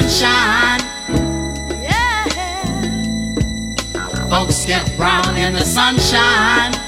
Sunshine. Folks get brown in the sunshine.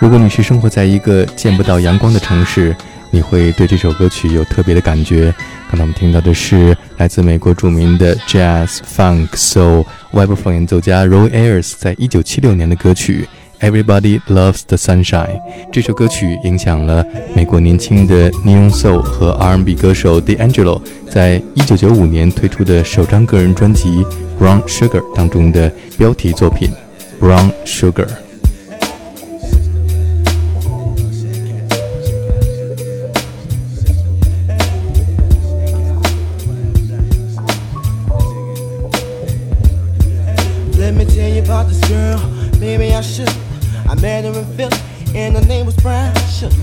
如果你是生活在一个见不到阳光的城市，你会对这首歌曲有特别的感觉。刚才我们听到的是来自美国著名的 Jazz、Funk、Soul 外部放演奏家 Roy Ayers 在一九七六年的歌曲《Everybody Loves the Sunshine》。这首歌曲影响了美国年轻的 neon Soul 和 R&B 歌手 D'Angelo 在一九九五年推出的首张个人专辑《Brown Sugar》当中的标题作品《Brown Sugar》。About this girl, maybe I should. I met her in Philly, and her name was Brown Sugar.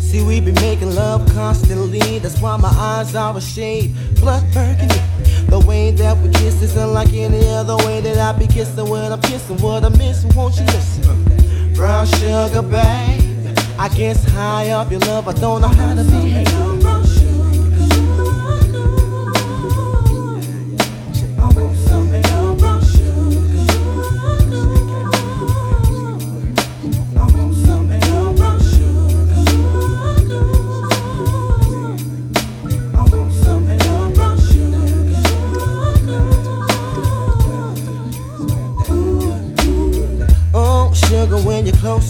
See, we be making love constantly, that's why my eyes are a shade blood burgundy. The way that we kiss is unlike any other way that I be kissing when I'm kissing. What I'm missing, won't you listen? Brown sugar, babe. I guess high up your love, I don't know how to behave.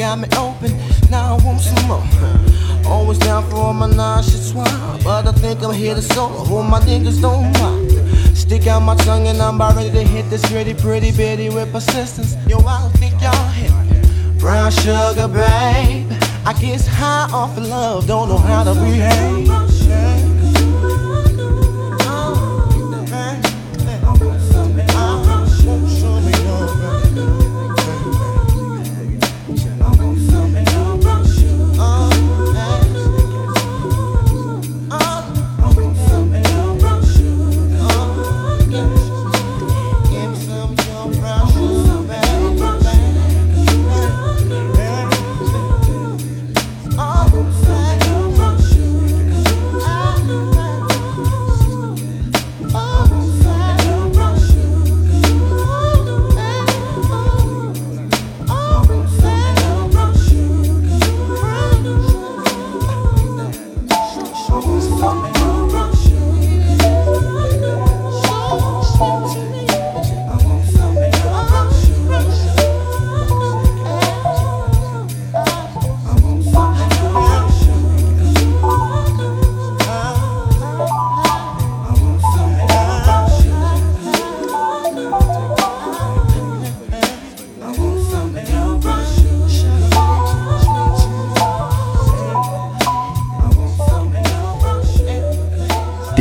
Got me open, now I want some more. Always down for all my nauseous swine, but I think I'm here to solo. Hope my niggas don't mind. Stick out my tongue and I'm about ready to hit this pretty, pretty bitty with persistence. Yo, I don't think y'all hit Brown sugar, babe. I guess high off of love, don't know how to behave.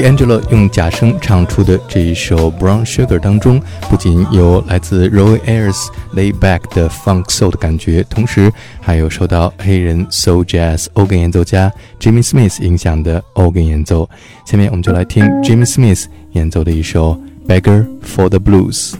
Angela 用假声唱出的这一首《Brown Sugar》当中，不仅有来自 Roy Ayers lay back 的 funk soul 的感觉，同时还有受到黑人 soul jazz organ 演奏家 Jimmy Smith 影响的 organ 演奏。下面我们就来听 Jimmy Smith 演奏的一首《Beggar for the Blues》。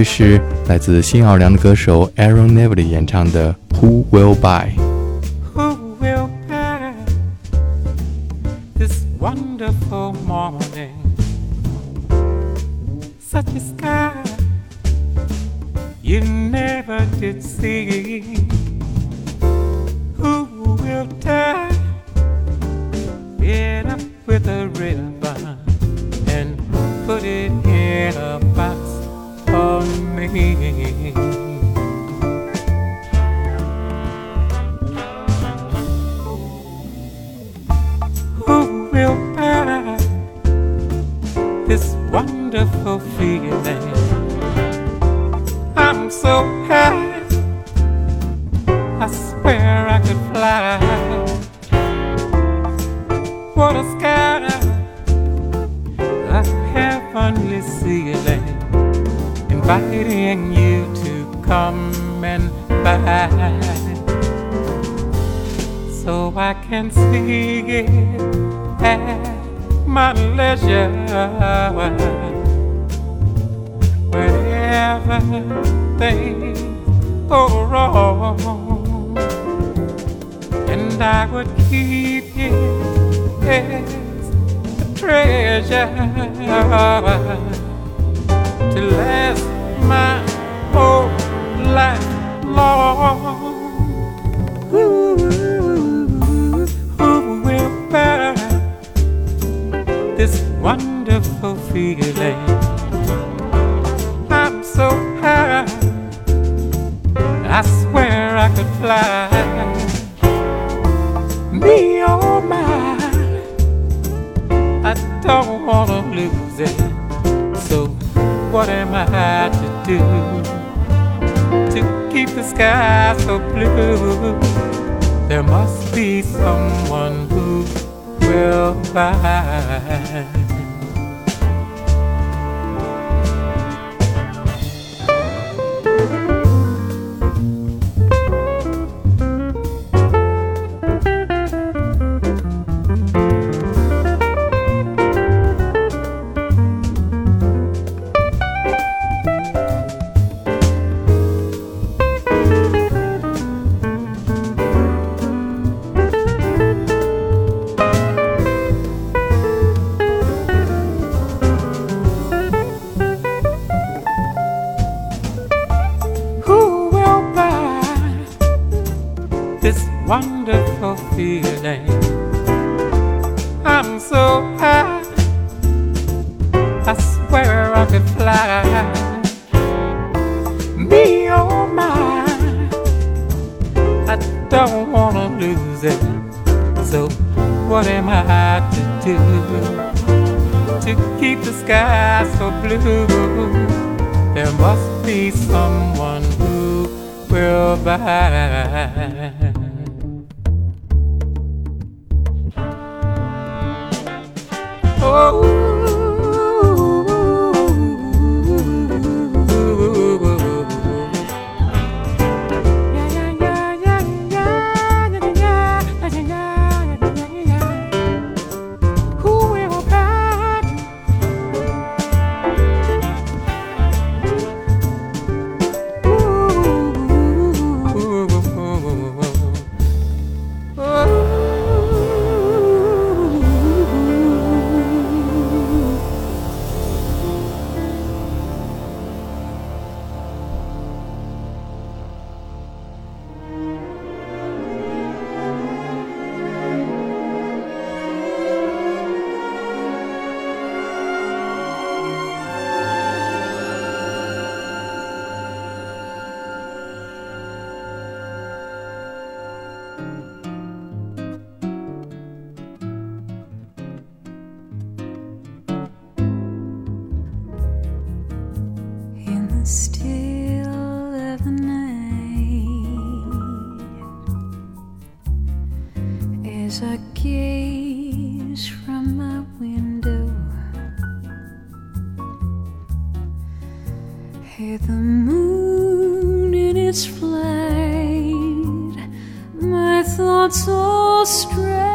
这是来自新奥尔良的歌手 Aaron Neville 演唱的《Who Will Buy》。Who will buy this wonderful morning? Such a sky. die? You never did see who will die. Who will buy this wonderful feeling? Things go wrong, and I would keep it as a treasure to last my whole life long. Wonderful feeling? I'm so high, I swear I could fly. Me oh my, I don't wanna lose it. So what am I to do to keep the sky so blue? There must be someone who will buy. Me oh my, I don't wanna lose it. So what am I to do to keep the sky so blue? There must be someone who will buy. Who my thoughts all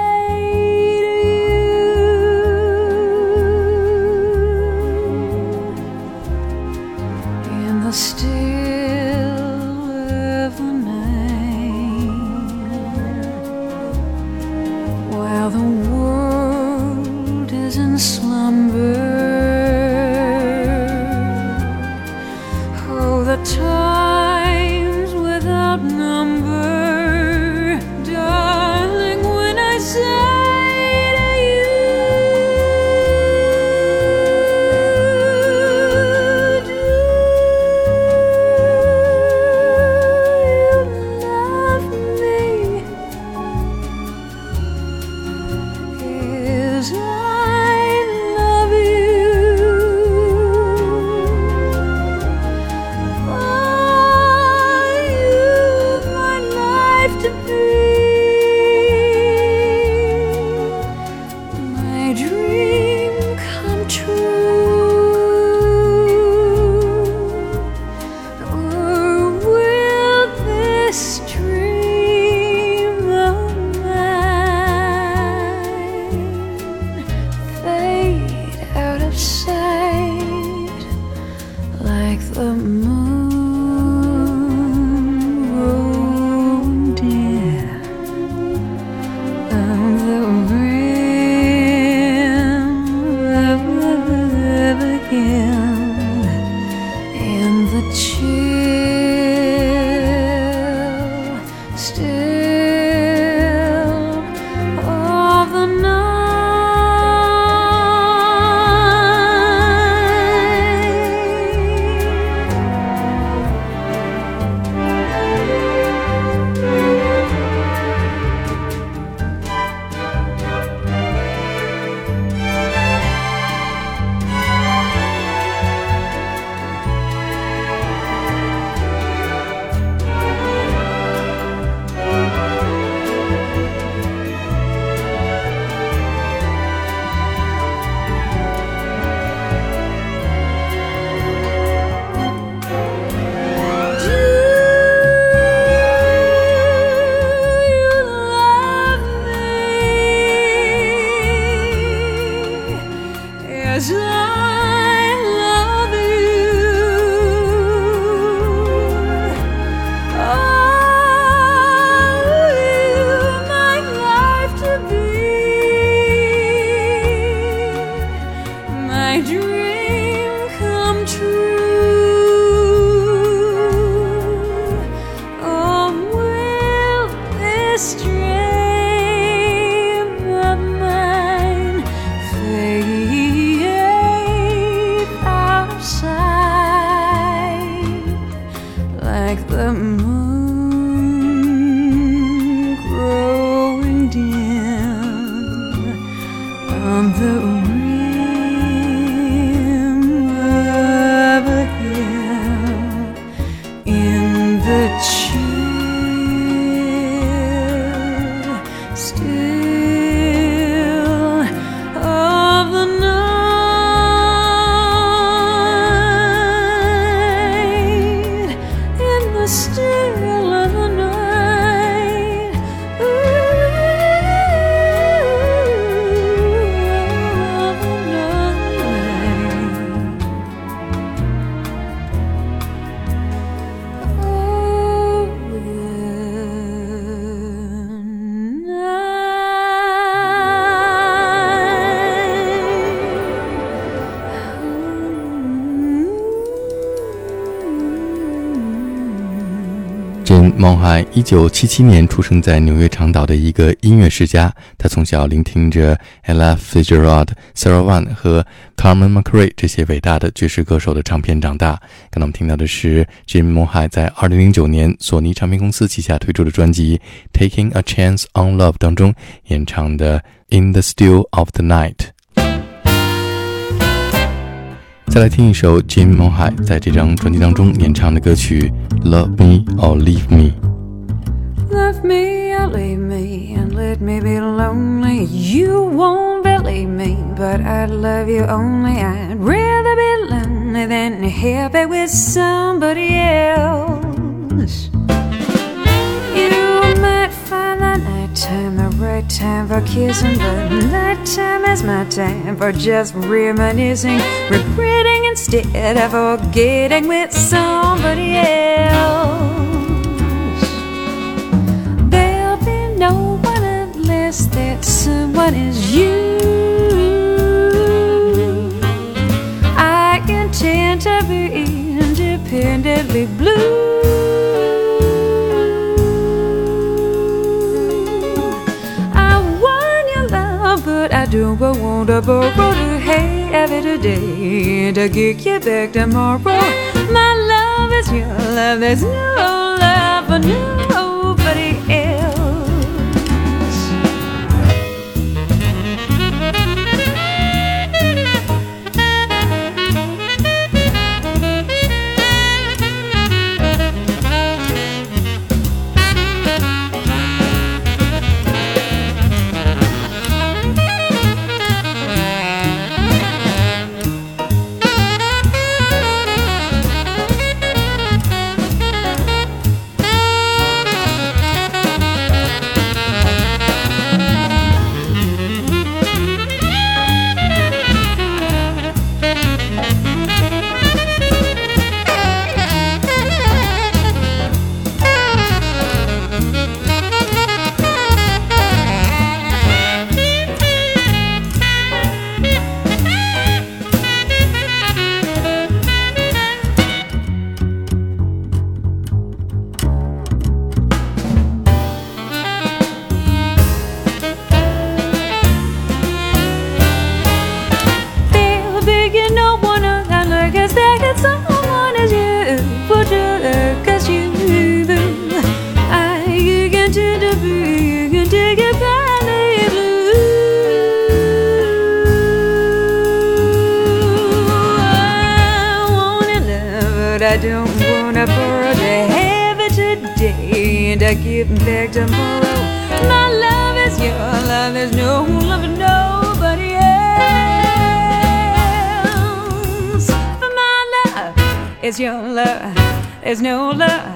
Jane Monhai 一九七七年出生在纽约长岛的一个音乐世家。他从小聆听着 Ella Fitzgerald、Sarah Vaughan 和 Carmen McRae 这些伟大的爵士歌手的唱片长大。刚才我们听到的是 Jane Monhai 在二零零九年索尼唱片公司旗下推出的专辑《Taking a Chance on Love》当中演唱的《In the Still of the Night》。再来听一首 Jim Monhai 在这张专辑当中演唱的歌曲《Love Me or Leave Me》。Love me or leave me and let me be lonely. You won't believe me, but I'd love you only. I'd rather be lonely than happy with somebody else. Nighttime the right time for kissing, but nighttime is my time for just reminiscing, regretting instead of forgetting with somebody else. There'll be no one unless that someone is you. I intend to be independent, be blue. Want to borrow to have it today to get you back tomorrow. My love is your love, there's no love for nobody and I it back tomorrow. My love is your love, there's no love for nobody else. For my love is your love, there's no love